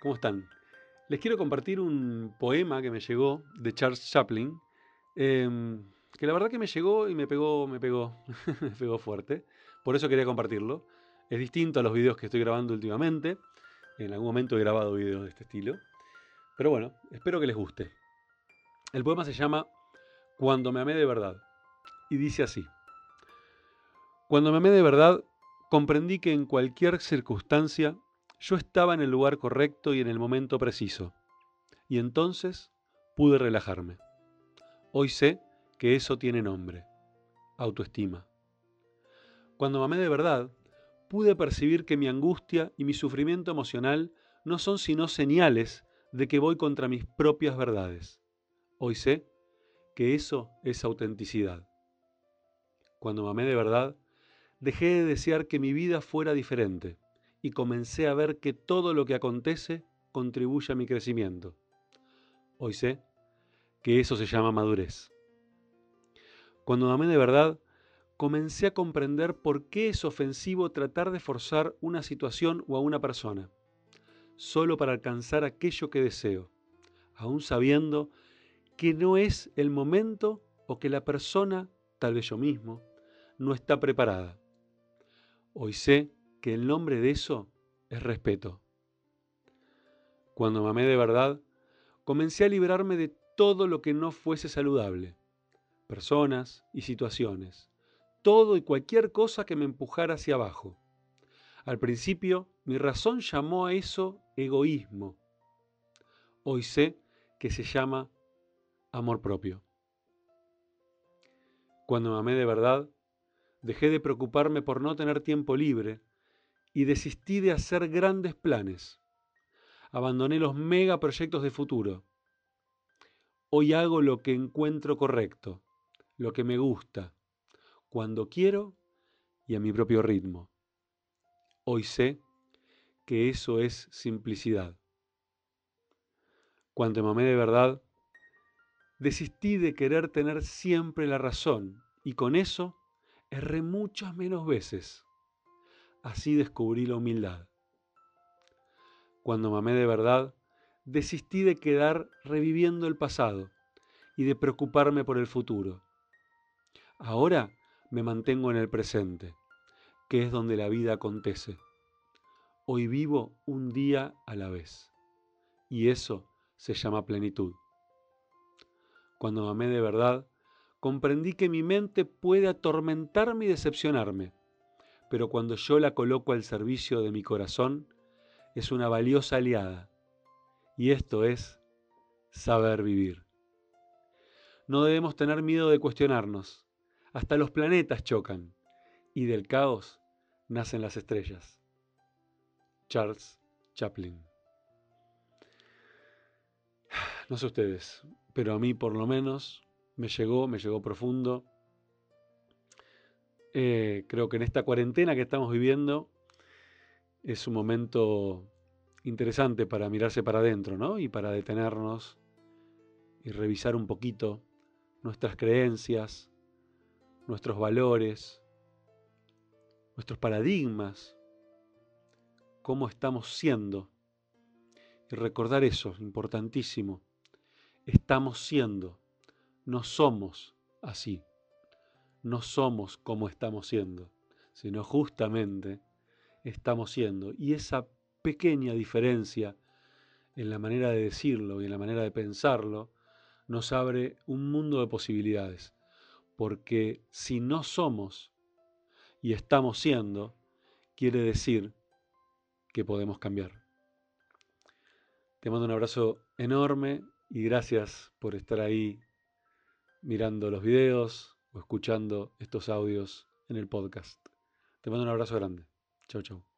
¿Cómo están? Les quiero compartir un poema que me llegó de Charles Chaplin, em, que la verdad que me llegó y me pegó, me pegó, me pegó fuerte. Por eso quería compartirlo. Es distinto a los videos que estoy grabando últimamente. En algún momento he grabado videos de este estilo. Pero bueno, espero que les guste. El poema se llama Cuando me amé de verdad. Y dice así. Cuando me amé de verdad, comprendí que en cualquier circunstancia yo estaba en el lugar correcto y en el momento preciso, y entonces pude relajarme. Hoy sé que eso tiene nombre, autoestima. Cuando mamé de verdad, pude percibir que mi angustia y mi sufrimiento emocional no son sino señales de que voy contra mis propias verdades. Hoy sé que eso es autenticidad. Cuando mamé de verdad, dejé de desear que mi vida fuera diferente y comencé a ver que todo lo que acontece contribuye a mi crecimiento. Hoy sé que eso se llama madurez. Cuando amé de verdad, comencé a comprender por qué es ofensivo tratar de forzar una situación o a una persona, solo para alcanzar aquello que deseo, aún sabiendo que no es el momento o que la persona, tal vez yo mismo, no está preparada. Hoy sé que el nombre de eso es respeto. Cuando me amé de verdad, comencé a librarme de todo lo que no fuese saludable, personas y situaciones, todo y cualquier cosa que me empujara hacia abajo. Al principio, mi razón llamó a eso egoísmo. Hoy sé que se llama amor propio. Cuando me amé de verdad, dejé de preocuparme por no tener tiempo libre y desistí de hacer grandes planes. Abandoné los megaproyectos de futuro. Hoy hago lo que encuentro correcto, lo que me gusta, cuando quiero y a mi propio ritmo. Hoy sé que eso es simplicidad. Cuando me amé de verdad, desistí de querer tener siempre la razón y con eso erré muchas menos veces. Así descubrí la humildad. Cuando mamé de verdad, desistí de quedar reviviendo el pasado y de preocuparme por el futuro. Ahora me mantengo en el presente, que es donde la vida acontece. Hoy vivo un día a la vez. Y eso se llama plenitud. Cuando mamé de verdad, comprendí que mi mente puede atormentarme y decepcionarme pero cuando yo la coloco al servicio de mi corazón, es una valiosa aliada. Y esto es saber vivir. No debemos tener miedo de cuestionarnos. Hasta los planetas chocan y del caos nacen las estrellas. Charles Chaplin. No sé ustedes, pero a mí por lo menos me llegó, me llegó profundo eh, creo que en esta cuarentena que estamos viviendo es un momento interesante para mirarse para adentro, ¿no? Y para detenernos y revisar un poquito nuestras creencias, nuestros valores, nuestros paradigmas, cómo estamos siendo. Y recordar eso, importantísimo. Estamos siendo, no somos así no somos como estamos siendo, sino justamente estamos siendo. Y esa pequeña diferencia en la manera de decirlo y en la manera de pensarlo nos abre un mundo de posibilidades. Porque si no somos y estamos siendo, quiere decir que podemos cambiar. Te mando un abrazo enorme y gracias por estar ahí mirando los videos, o escuchando estos audios en el podcast. Te mando un abrazo grande. Chau, chau.